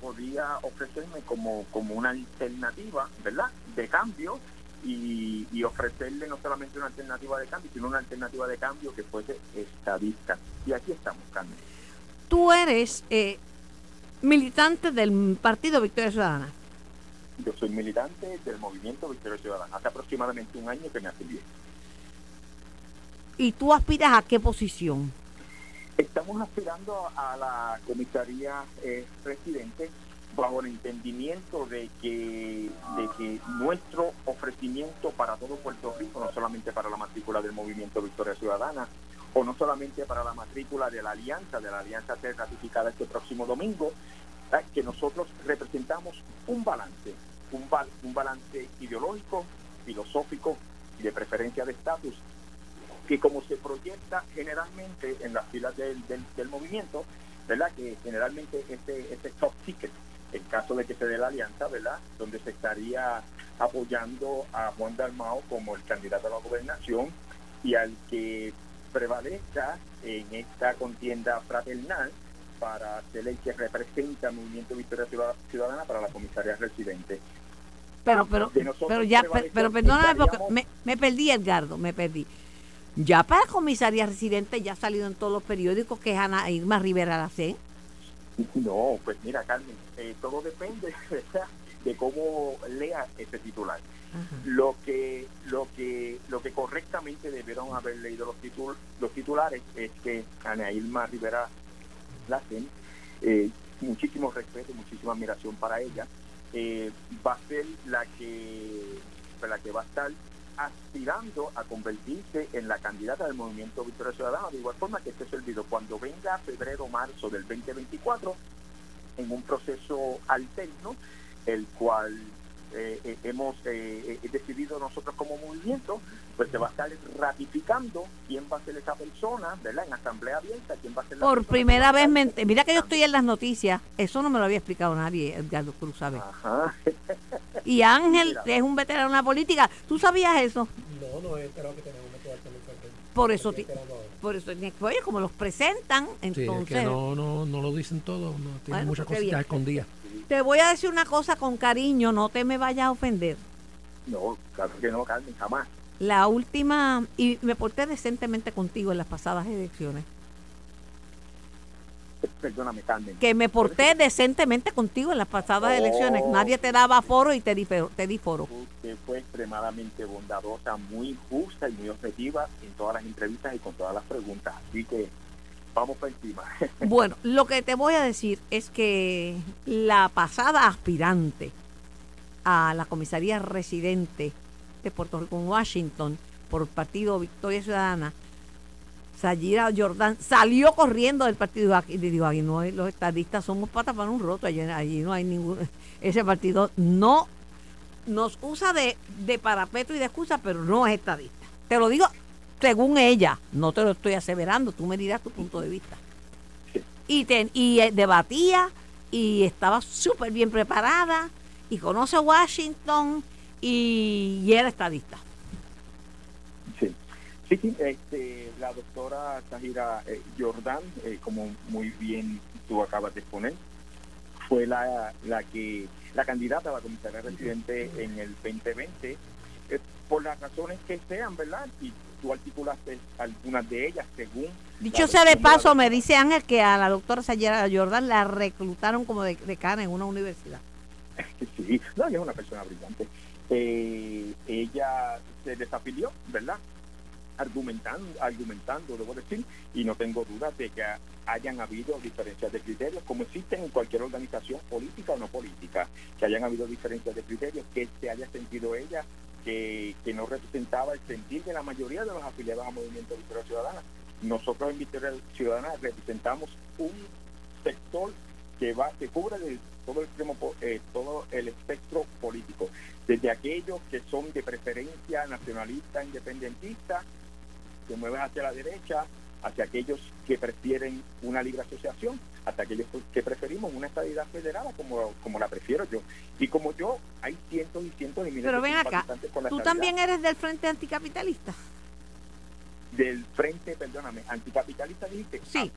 S4: podía ofrecerme como, como una alternativa, ¿verdad?, de cambio y, ofrecerle no solamente una alternativa de cambio, sino una alternativa de cambio que fuese estadista. Y aquí estamos, Carmen.
S2: Tú eres eh, militante del Partido Victoria Ciudadana.
S4: Yo soy militante del movimiento Victoria Ciudadana. Hace aproximadamente un año que me afilié.
S2: ¿Y tú aspiras a qué posición?
S4: Estamos aspirando a la comisaría eh, residente bajo el entendimiento de que, de que nuestro ofrecimiento para todo Puerto Rico, no solamente para la matrícula del movimiento Victoria Ciudadana, o no solamente para la matrícula de la alianza, de la alianza ser ratificada este próximo domingo, que nosotros representamos un balance, un, un balance ideológico, filosófico y de preferencia de estatus, que como se proyecta generalmente en las filas del, del, movimiento, ¿verdad? Que generalmente este, este top ticket, en caso de que se dé la alianza, ¿verdad? Donde se estaría apoyando a Juan Dalmao como el candidato a la gobernación y al que prevalezca en esta contienda fraternal para ser el que representa al Movimiento Victoria Ciudadana para la comisaría residente.
S2: Pero, pero, pero ya, pero, perdóname porque me, me perdí, Edgardo, me perdí. Ya para comisaría residente ya ha salido en todos los periódicos que es Ana Irma Rivera la C.
S4: No, pues mira, Carmen, eh, todo depende (laughs) de cómo lea este titular. Lo que lo que lo que correctamente debieron haber leído los titul los titulares es que Ana Irma Rivera Lacen, eh, muchísimo respeto, muchísima admiración para ella, eh, va a ser la que la que va a estar aspirando a convertirse en la candidata del movimiento Victoria Ciudadana, de igual forma que este servidor cuando venga febrero marzo del 2024 en un proceso alterno el cual eh, eh, hemos eh, decidido nosotros como movimiento, pues se va a estar ratificando quién va a ser esa persona, ¿verdad? En asamblea abierta, quién va a ser
S2: la Por primera vez, mira que yo estoy en las noticias, eso no me lo había explicado nadie, Edgardo Cruz, ¿sabes? y Ángel es un veterano en la política, ¿tú sabías eso?
S3: No, no he esperado que tenemos un veterano
S2: por eso, por eso, oye, como los presentan, entonces...
S3: no, no, no lo dicen todo, no, tienen muchas pues cositas escondidas.
S2: Te voy a decir una cosa con cariño, no te me vayas a ofender.
S4: No, claro que no, Carmen, jamás.
S2: La última, y me porté decentemente contigo en las pasadas elecciones.
S4: Perdóname, Carmen.
S2: Que me porté decentemente contigo en las pasadas elecciones. Oh. Nadie te daba foro y te di, te di foro.
S4: Usted fue extremadamente bondadosa, muy justa y muy objetiva en todas las entrevistas y con todas las preguntas. Así que vamos para encima. (laughs)
S2: Bueno, lo que te voy a decir es que la pasada aspirante a la comisaría residente de Puerto Rico en Washington por el partido Victoria Ciudadana, Sayira Jordan, salió corriendo del partido y dijo, los estadistas somos patas para un roto, allí, allí no hay ningún, (laughs) ese partido no nos usa de, de parapeto y de excusa, pero no es estadista. Te lo digo según ella, no te lo estoy aseverando, tú me dirás tu punto de vista. Y, y eh, debatía y estaba súper bien preparada y conoce a Washington y, era estadista.
S4: Sí, sí, sí este, la doctora Tahira eh, Jordan, eh, como muy bien tú acabas de exponer, fue la, la que la candidata a la comisaría residente en el 2020 por las razones que sean, ¿verdad? Y tú articulaste algunas de ellas según...
S2: Dicho sea de paso, me dice Ángel que a la doctora Sayera Jordan la reclutaron como de, decana en una universidad. (laughs)
S4: sí, no, ella es una persona brillante. Eh, ella se desafilió, ¿verdad? Argumentando, argumentando, debo decir, y no tengo dudas de que hayan habido diferencias de criterios, como existen en cualquier organización política o no política, que hayan habido diferencias de criterios, que se haya sentido ella que, no representaba el sentir de la mayoría de los afiliados al movimiento Victoria Ciudadana. Nosotros en Victoria Ciudadana representamos un sector que va que cubre todo el eh, todo el espectro político, desde aquellos que son de preferencia nacionalista, independentista, que mueven hacia la derecha, hacia aquellos que prefieren una libre asociación, hasta aquellos que preferimos una estabilidad federal como, como la prefiero yo. Y como yo, hay cientos y cientos de miles
S2: Pero ven acá, ¿tú también eres del Frente Anticapitalista?
S4: Del Frente, perdóname, Anticapitalista dijiste,
S2: sí.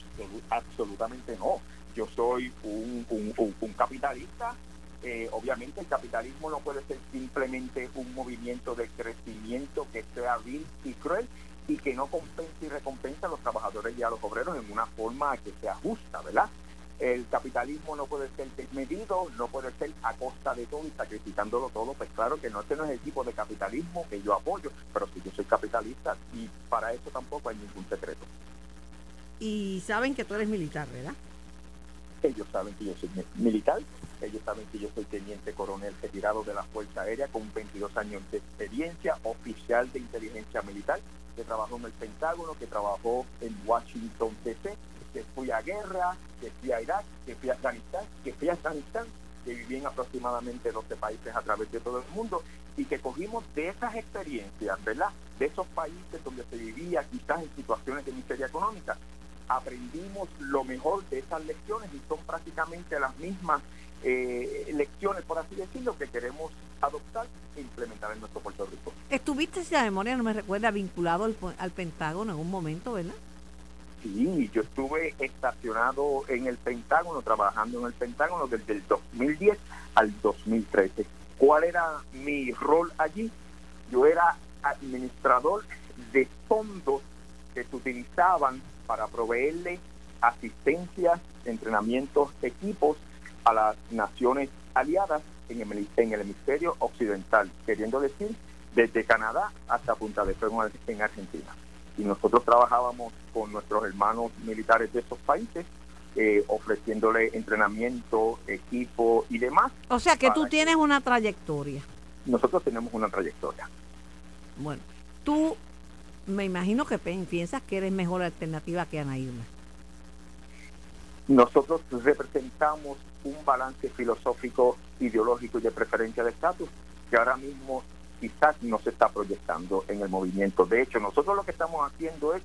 S4: absolutamente no. Yo soy un, un, capitalista eh, obviamente el capitalismo no puede ser simplemente un movimiento de crecimiento que sea vil y cruel, y que no compensa y recompensa a los trabajadores y a los obreros en una forma que sea justa, ¿verdad? El capitalismo no puede ser desmedido, no puede ser a costa de todo y sacrificándolo todo. Pues claro que no, este no es el tipo de capitalismo que yo apoyo, pero si yo soy capitalista y para eso tampoco hay ningún secreto.
S2: Y saben que tú eres militar, ¿verdad?
S4: Ellos saben que yo soy militar, ellos saben que yo soy teniente coronel retirado de la Fuerza Aérea con 22 años de experiencia, oficial de inteligencia militar, que trabajó en el Pentágono, que trabajó en Washington DC, que fui a guerra, que fui a Irak, que fui a Afganistán, que fui a Afganistán, que viví en aproximadamente 12 países a través de todo el mundo y que cogimos de esas experiencias, ¿verdad? De esos países donde se vivía quizás en situaciones de miseria económica, aprendimos lo mejor de esas lecciones y son prácticamente las mismas eh, lecciones, por así decirlo, que queremos adoptar e implementar en nuestro Puerto Rico.
S2: Estuviste, si la memoria no me recuerda, vinculado al, al Pentágono en un momento, ¿verdad?
S4: Sí, yo estuve estacionado en el Pentágono, trabajando en el Pentágono desde el 2010 al 2013. ¿Cuál era mi rol allí? Yo era administrador de fondos que se utilizaban para proveerle asistencia, entrenamientos, equipos a las naciones aliadas en el, en el hemisferio occidental, queriendo decir desde Canadá hasta Punta de Fuego en Argentina. Y nosotros trabajábamos con nuestros hermanos militares de esos países, eh, ofreciéndole entrenamiento, equipo y demás.
S2: O sea que tú tienes una trayectoria.
S4: Nosotros tenemos una trayectoria.
S2: Bueno, tú me imagino que piensas que eres mejor alternativa que Ana Irma.
S4: Nosotros representamos un balance filosófico, ideológico y de preferencia de estatus que ahora mismo quizás no se está proyectando en el movimiento. De hecho, nosotros lo que estamos haciendo es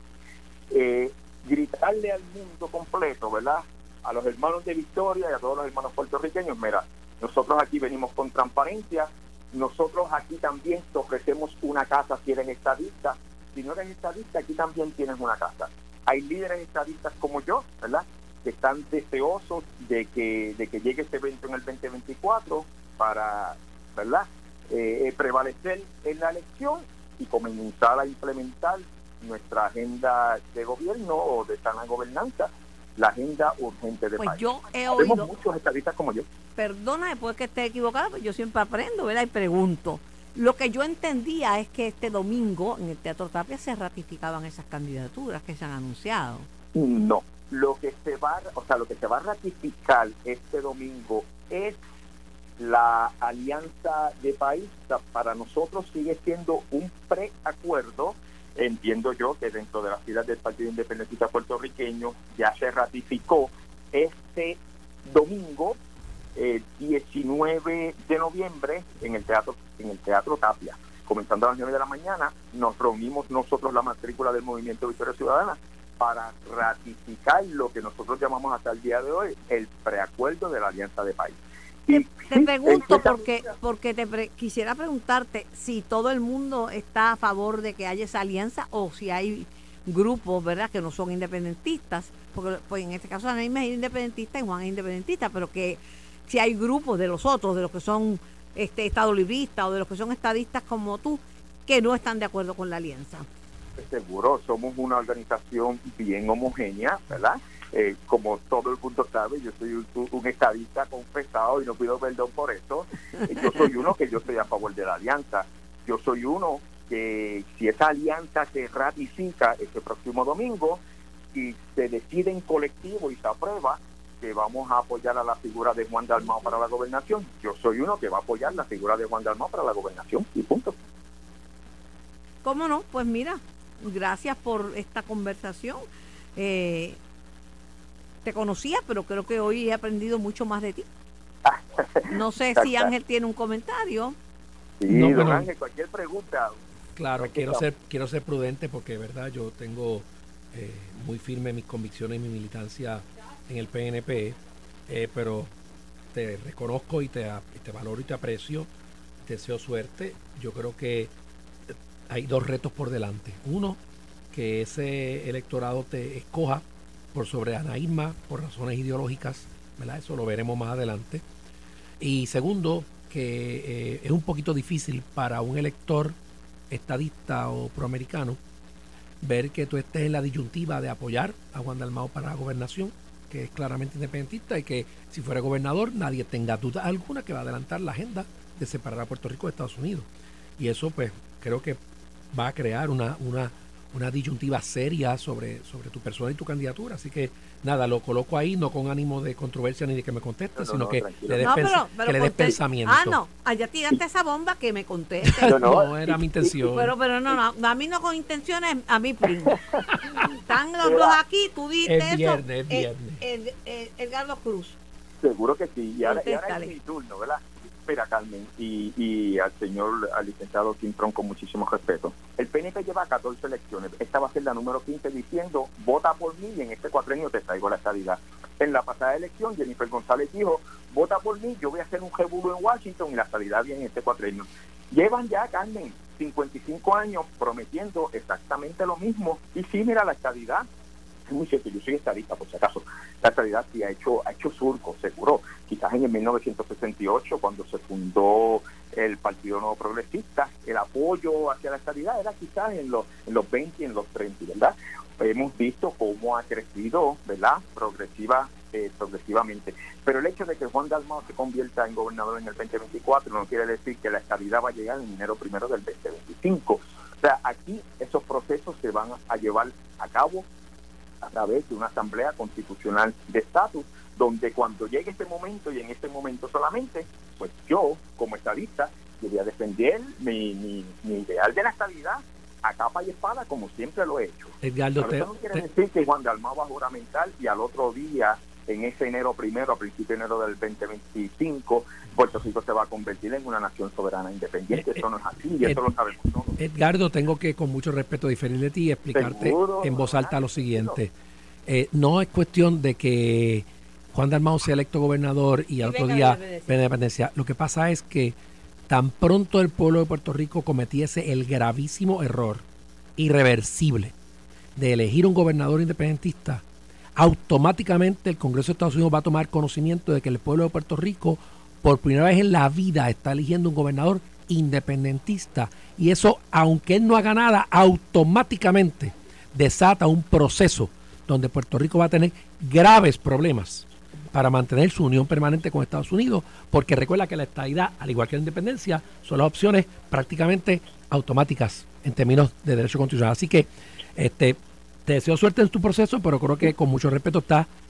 S4: eh, gritarle al mundo completo, ¿verdad? A los hermanos de Victoria y a todos los hermanos puertorriqueños, mira, nosotros aquí venimos con transparencia, nosotros aquí también te ofrecemos una casa si eres estadista, si no eres estadista, aquí también tienes una casa. Hay líderes estadistas como yo, ¿verdad? Que están deseosos de que, de que llegue este evento en el 2024 para, ¿verdad? Eh, prevalecer en la elección y comenzar a implementar nuestra agenda de gobierno o de sana gobernanza, la agenda urgente de
S2: pues
S4: país.
S2: yo he oído,
S4: muchos estadistas como yo.
S2: Perdona después que esté equivocado, yo siempre aprendo, ¿verdad? Y pregunto. Lo que yo entendía es que este domingo en el Teatro Tapia se ratificaban esas candidaturas que se han anunciado.
S4: No, lo que se va, o sea, lo que se va a ratificar este domingo es la alianza de país. Para nosotros sigue siendo un preacuerdo. Entiendo yo que dentro de las filas del Partido Independentista puertorriqueño ya se ratificó este domingo 19 de noviembre en el teatro en el teatro Tapia. Comenzando a las 9 de la mañana nos reunimos nosotros la matrícula del movimiento Victoria Ciudadana para ratificar lo que nosotros llamamos hasta el día de hoy el preacuerdo de la Alianza de País.
S2: Te, te pregunto porque porque te quisiera preguntarte si todo el mundo está a favor de que haya esa alianza o si hay grupos, ¿verdad?, que no son independentistas, porque pues, en este caso Anaíma es independentista y Juan es independentista, pero que si hay grupos de los otros, de los que son este estado librista o de los que son estadistas como tú, que no están de acuerdo con la alianza.
S4: Seguro, somos una organización bien homogénea, ¿verdad? Eh, como todo el mundo sabe, yo soy un, estadista confesado y no pido perdón por eso. Yo soy uno que yo estoy a favor de la alianza. Yo soy uno que si esa alianza se ratifica este próximo domingo y se decide en colectivo y se aprueba, que vamos a apoyar a la figura de Juan Dalmao para la gobernación. Yo soy uno que va a apoyar la figura de Juan Dalmao para la gobernación y punto.
S2: ¿Cómo no? Pues mira, gracias por esta conversación. Eh, te conocía, pero creo que hoy he aprendido mucho más de ti. (laughs) No sé si Ángel tiene un comentario.
S4: Sí, no, don Ángel, cualquier pregunta.
S3: Claro, quiero ser, quiero ser prudente porque, verdad, yo tengo eh, muy firme mis convicciones y mi militancia en el PNP, eh, pero te reconozco y te, valoro y te aprecio, te deseo suerte. Yo creo que hay dos retos por delante. Uno, que ese electorado te escoja por sobre Ana Irma por razones ideológicas, ¿verdad? Eso lo veremos más adelante. Y segundo, que eh, es un poquito difícil para un elector estadista o proamericano ver que tú estés en la disyuntiva de apoyar a Juan Dalmao para la gobernación que es claramente independentista y que si fuera gobernador nadie tenga duda alguna que va a adelantar la agenda de separar a Puerto Rico de Estados Unidos. Y eso pues creo que va a crear una, una, una disyuntiva seria sobre, sobre tu persona y tu candidatura. Así que nada, lo coloco ahí, no con ánimo de controversia ni de que me conteste,
S4: No, no,
S3: sino
S4: no,
S3: que
S4: tranquilo.
S3: le des,
S2: No,
S3: pens-
S2: pero, pero
S3: que le des pensamiento.
S2: Ah, no, allá tiraste esa bomba que me conteste. (laughs)
S4: No, no,
S3: No era mi intención.
S2: Pero, pero no, no, a mí no con intenciones, a mí primo. (laughs) Están los dos aquí, tú dijiste
S3: Es
S2: eso.
S3: viernes, es
S2: eh,
S3: viernes.
S2: El, el- Edgardo Cruz.
S4: Seguro que sí. Y ahora, y ahora es mi turno, ¿verdad? Espera, Carmen, y, al señor, al licenciado Quintrón, con muchísimo respeto. El PNP lleva 14 elecciones. Esta va a ser la número 15 diciendo, vota por mí y en este cuatrenio te traigo la estabilidad. En la pasada elección, Jennifer González dijo, vota por mí, yo voy a hacer un revuelo en Washington y la estabilidad viene en este cuatrenio. Llevan ya, Carmen, 55 años prometiendo exactamente lo mismo. Y sí, mira, la estabilidad es muy cierto, yo soy estadista por si acaso, la estabilidad sí ha hecho, ha hecho surco, seguro. Quizás en el 1968, cuando se fundó el Partido Nuevo Progresista, el apoyo hacia la estabilidad era quizás en los, en los 20 y en los 30, ¿verdad? Hemos visto cómo ha crecido, ¿verdad? Progresiva, eh, progresivamente. Pero el hecho de que Juan Dalmau se convierta en gobernador en el 2024 no quiere decir que la estabilidad va a llegar en enero primero del 2025. O sea, aquí esos procesos se van a llevar a cabo a través de una asamblea constitucional de estatus, donde cuando llegue este momento y en este momento solamente, pues yo, como estadista, quería defender mi, mi, mi ideal de la estabilidad a capa y espada, como siempre lo he hecho.
S3: Edgardo,
S4: Pero eso no quiere
S3: te-
S4: decir que Juan Dalmau va a juramentar y al otro día, en ese enero primero, a principio de enero del 2025, Puerto Rico se va a convertir en una nación soberana independiente. Eso no es así y eso lo sabemos todos.
S3: Edgardo, tengo que con mucho respeto diferir de ti y explicarte
S4: Seguro,
S3: en voz alta lo siguiente. Eh, no es cuestión de que Juan Dalmau sea electo gobernador y al otro día
S2: independencia.
S3: Lo que pasa es que tan pronto el pueblo de Puerto Rico cometiese el gravísimo error irreversible de elegir un gobernador independentista, automáticamente el Congreso de Estados Unidos va a tomar conocimiento de que el pueblo de Puerto Rico por primera vez en la vida está eligiendo un gobernador independentista y eso, aunque él no haga nada, automáticamente desata un proceso donde Puerto Rico va a tener graves problemas para mantener su unión permanente con Estados Unidos, porque recuerda que la estadidad, al igual que la independencia, son las opciones prácticamente automáticas en términos de derecho constitucional. Así que este, te deseo suerte en tu proceso, pero creo que con mucho respeto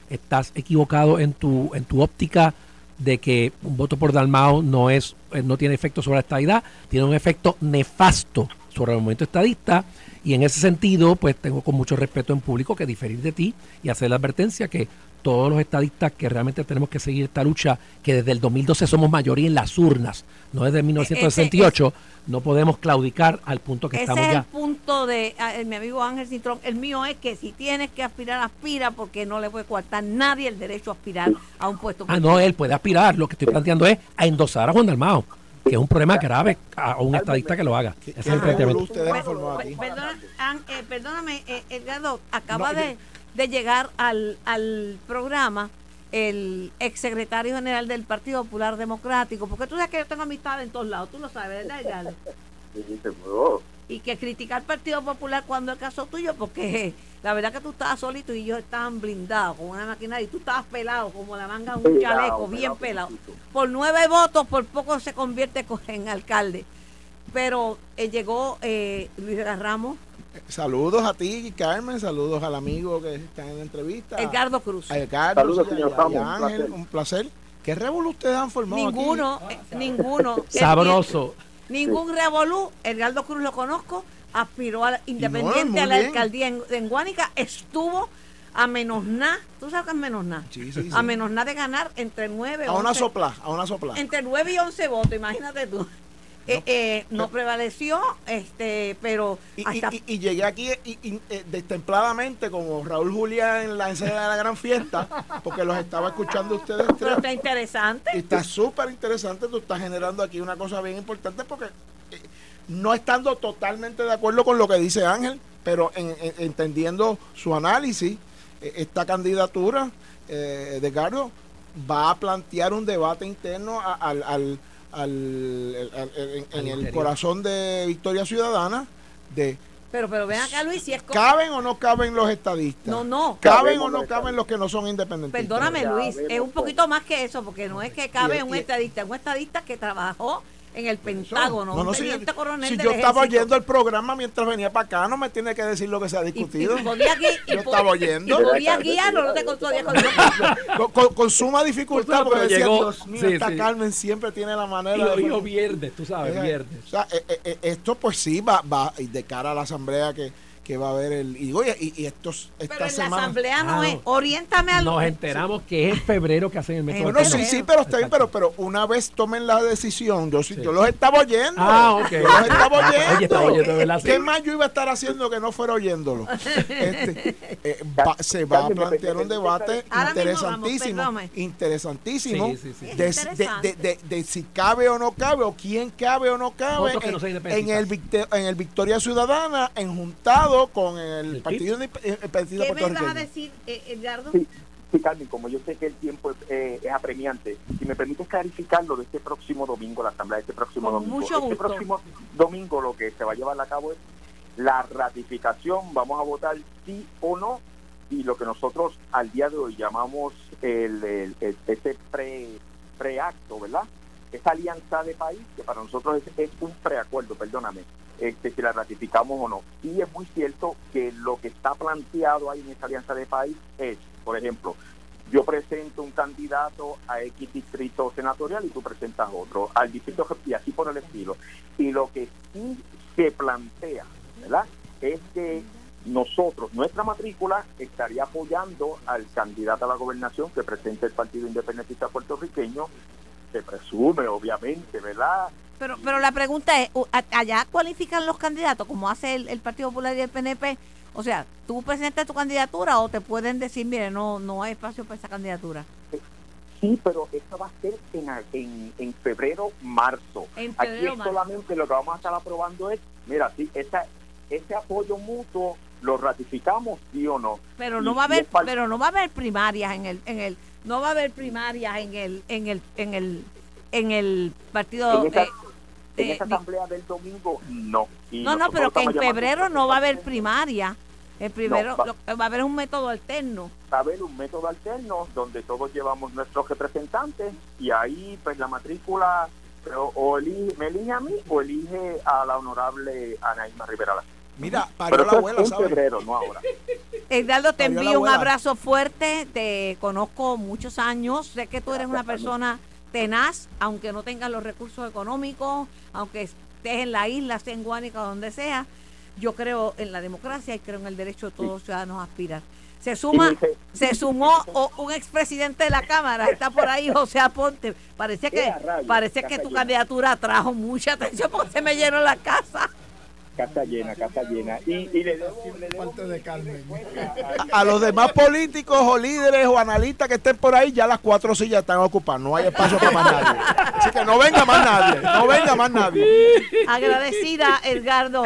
S3: estás, equivocado en tu, en tu óptica de que un voto por Dalmao no es eh, no tiene efecto sobre la estadidad, tiene un efecto nefasto sobre el movimiento estadista. Y en ese sentido pues tengo con mucho respeto en público que diferir de ti y hacer la advertencia que todos los estadistas que realmente tenemos que seguir esta lucha, que desde el 2012 somos mayoría en las urnas, no desde 1968, no podemos claudicar al punto que
S2: Ese
S3: estamos
S2: es
S3: ya.
S2: el punto de el- mi amigo Ángel Cintrón. El mío es que si tienes que aspirar, aspira porque no le puede coartar nadie el derecho a aspirar a un puesto.
S3: Ah, no, él puede aspirar. Lo que estoy planteando es a endosar a Juan Dalmao, que es un problema grave a un estadista que lo haga.
S5: ¿Qué,
S3: Ese es el planteamiento.
S2: perdona- eh, perdóname, eh, Edgardo, acaba
S5: No,
S2: de, de llegar al, al programa el exsecretario general del Partido Popular Democrático, porque tú sabes que yo tengo amistad en todos lados, tú lo sabes, ¿verdad, Edgardo?
S4: Sí, seguro.
S2: Y que criticar al Partido Popular cuando el caso tuyo, porque la verdad que tú estabas solito y ellos estaban blindados con una maquinaria y tú estabas pelado como la manga de un
S4: Pelado,
S2: chaleco, bien
S4: pelado.
S2: Por nueve votos, por poco se convierte co- en alcalde. Pero eh, llegó eh, Luis Ramos,
S5: Saludos a ti, Carmen. Saludos al amigo que está en la entrevista.
S2: Edgardo Cruz.
S5: A Edgardo,
S4: Saludos, señor
S5: y a-
S4: Ramos, un
S5: Ángel,
S4: placer.
S5: un placer. ¿Qué revolú ustedes han formado aquí?
S2: Ninguno, eh, ninguno. (laughs)
S3: Sabroso.
S2: Ningún revolú. Edgardo Cruz lo conozco, aspiró a la- independiente a la
S5: bien.
S2: alcaldía en, en Guánica, estuvo a menos nada. ¿Tú sabes qué es menos nada?
S5: Sí, sí, sí.
S2: A menos nada de ganar entre nueve
S5: A una
S2: 11
S5: sopla, a una sopla.
S2: entre 9 y 11 votos, imagínate tú. Eh, eh, no prevaleció, este, pero
S5: Y, y-
S2: hasta
S5: y- y llegué aquí eh, destempladamente como Raúl Julián en la escena de la gran fiesta, porque los estaba escuchando ustedes
S2: pero está interesante.
S5: Está súper interesante, tú estás generando aquí una cosa bien importante porque eh, no estando totalmente de acuerdo con lo que dice Ángel, pero en- en- entendiendo su análisis, eh, esta candidatura eh, de Gardo va a plantear un debate interno al, al- al- al- en, el corazón de Victoria Ciudadana de
S2: Pero, pero ven acá, Luis, si es
S5: ¿caben o no caben los estadistas?
S2: No, no.
S5: ¿Caben
S4: Caben
S5: o no caben los que no son independentistas?
S2: Perdóname, Luis, es un poquito más que eso, porque no es que cabe
S5: Y-
S2: un
S5: y-
S2: estadista, es un estadista que trabajó en el Pentágono.
S5: No, no,
S2: un
S5: si,
S2: coronel
S5: yo estaba
S2: ejército.
S5: oyendo el programa mientras venía para acá, no me tiene que decir lo que se ha
S2: Y- y
S5: discutido.
S2: podía y
S5: Yo estaba oyendo.
S2: y podía guiarlo, no te podía (laughs) con
S5: con, con- suma dificultad,
S3: Pues,
S5: porque decía,
S3: llegó-
S5: Dios mío,
S3: sí,
S5: esta
S3: sí.
S5: Carmen siempre tiene la
S3: Y
S5: manera
S3: lo
S5: de...
S3: dijo viernes, tú sabes, viernes.
S5: O sea, eh, eh, eh, esto pues sí va, va y de cara a la asamblea que, que va a haber el... Y oye, y, y estos, esta
S2: Pero en la
S5: semana...
S2: asamblea no
S3: Ah,
S2: es.
S3: no.
S2: Oriéntame al.
S3: Nos enteramos que es en febrero que hacen el método.
S5: Bueno, sí, sí, pero está bien, pero, pero una vez tomen la decisión, yo sí, yo los estaba oyendo.
S3: Ah, ok.
S5: Yo los estaba oyendo.
S3: Oye, estaba oyendo, de verdad, sí.
S5: ¿Qué más yo iba a estar haciendo que no fuera oyéndolo? (laughs) Este, eh, va- se va a plantear un debate
S2: Ahora
S5: interesantísimo,
S2: vamos,
S5: interesantísimo,
S3: Sí,
S5: de, de-
S2: interesante.
S5: de- de- de si cabe o no cabe, o quién cabe o no cabe en,
S3: no
S5: en el, en el Victoria Ciudadana, con el,
S3: ¿El
S5: Partido, el Partido
S2: ¿Qué me vas a decir, eh, Edgardo?
S4: Sí, sí, Carmen, como yo sé que el tiempo es, eh, es apremiante, si me permites clarificar lo de este próximo domingo, la asamblea de este próximo
S2: Con
S4: domingo.
S2: mucho
S4: este próximo domingo lo que se va a llevar a cabo es la ratificación, vamos a votar sí o no, y lo que nosotros al día de hoy llamamos el, el- el- ese pre, preacto, ¿verdad? Esa alianza de país, que para nosotros es, un preacuerdo, perdóname, este, si la ratificamos o no. Y es muy cierto que lo que está planteado ahí en esa alianza de país es, por ejemplo, yo presento un candidato a X distrito senatorial y tú presentas otro, al distrito y así por el estilo. Y lo que sí se plantea, ¿verdad? Es que nosotros, nuestra matrícula estaría apoyando al candidato a la gobernación que presenta el Partido Independentista Puertorriqueño, se presume, obviamente, ¿verdad?
S2: Pero, pero la pregunta es, ¿allá cualifican los candidatos como hace el, el Partido Popular y el PNP? O sea, ¿tú presentas tu candidatura o te pueden decir, mire, no no hay espacio para esa candidatura?
S4: Sí, pero eso va a ser en, en, en febrero, marzo.
S2: En
S4: Aquí
S2: febrero, marzo.
S4: solamente lo que vamos a estar aprobando es, mira, sí, esa, ese apoyo mutuo lo ratificamos, sí o no.
S2: Pero
S4: Y-
S2: no va a haber, pero no va a haber primarias en el, en el, no va a haber primarias en el, en el, en el, en el partido.
S4: En esa,
S2: eh,
S4: en esa asamblea del domingo, no. Y
S2: no, no, pero que en febrero no va a haber primaria. El primero
S4: No, va-
S2: a haber un método alterno.
S4: va a haber un método alterno donde todos llevamos nuestros representantes y ahí pues la matrícula o, o elige, me elige a mí o elige a la honorable Anaíma Rivera. Lazo.
S5: Mira, parió
S4: Pero
S5: la abuela,
S4: es en
S5: ¿sabes?
S4: febrero, no ahora. (laughs)
S2: Edgardo, te envío un abrazo fuerte, te conozco muchos años, sé que tú eres una persona tenaz, aunque no tengas los recursos económicos, aunque estés en la isla, sea en Guánica o donde sea, yo creo en la democracia y creo en el derecho de todos los ciudadanos a aspirar. Se suma,
S4: dice-
S2: se sumó o- un expresidente de la Cámara, está por ahí José Aponte. Parece que, parece que tu candidatura trajo mucha atención porque se me llenó la casa.
S4: Casa llena, casa llena. Y, y le debo, le debo
S5: de Carmen.
S4: a-
S5: A los demás políticos o líderes o analistas que estén por ahí, ya las cuatro sillas están ocupadas. No hay espacio para más nadie. Así que no venga más nadie. No venga más nadie.
S2: Agradecida, Edgardo.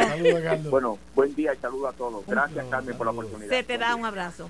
S4: Bueno, buen día y saludo a todos. Gracias, Carmen, por la oportunidad.
S2: Se te da un abrazo.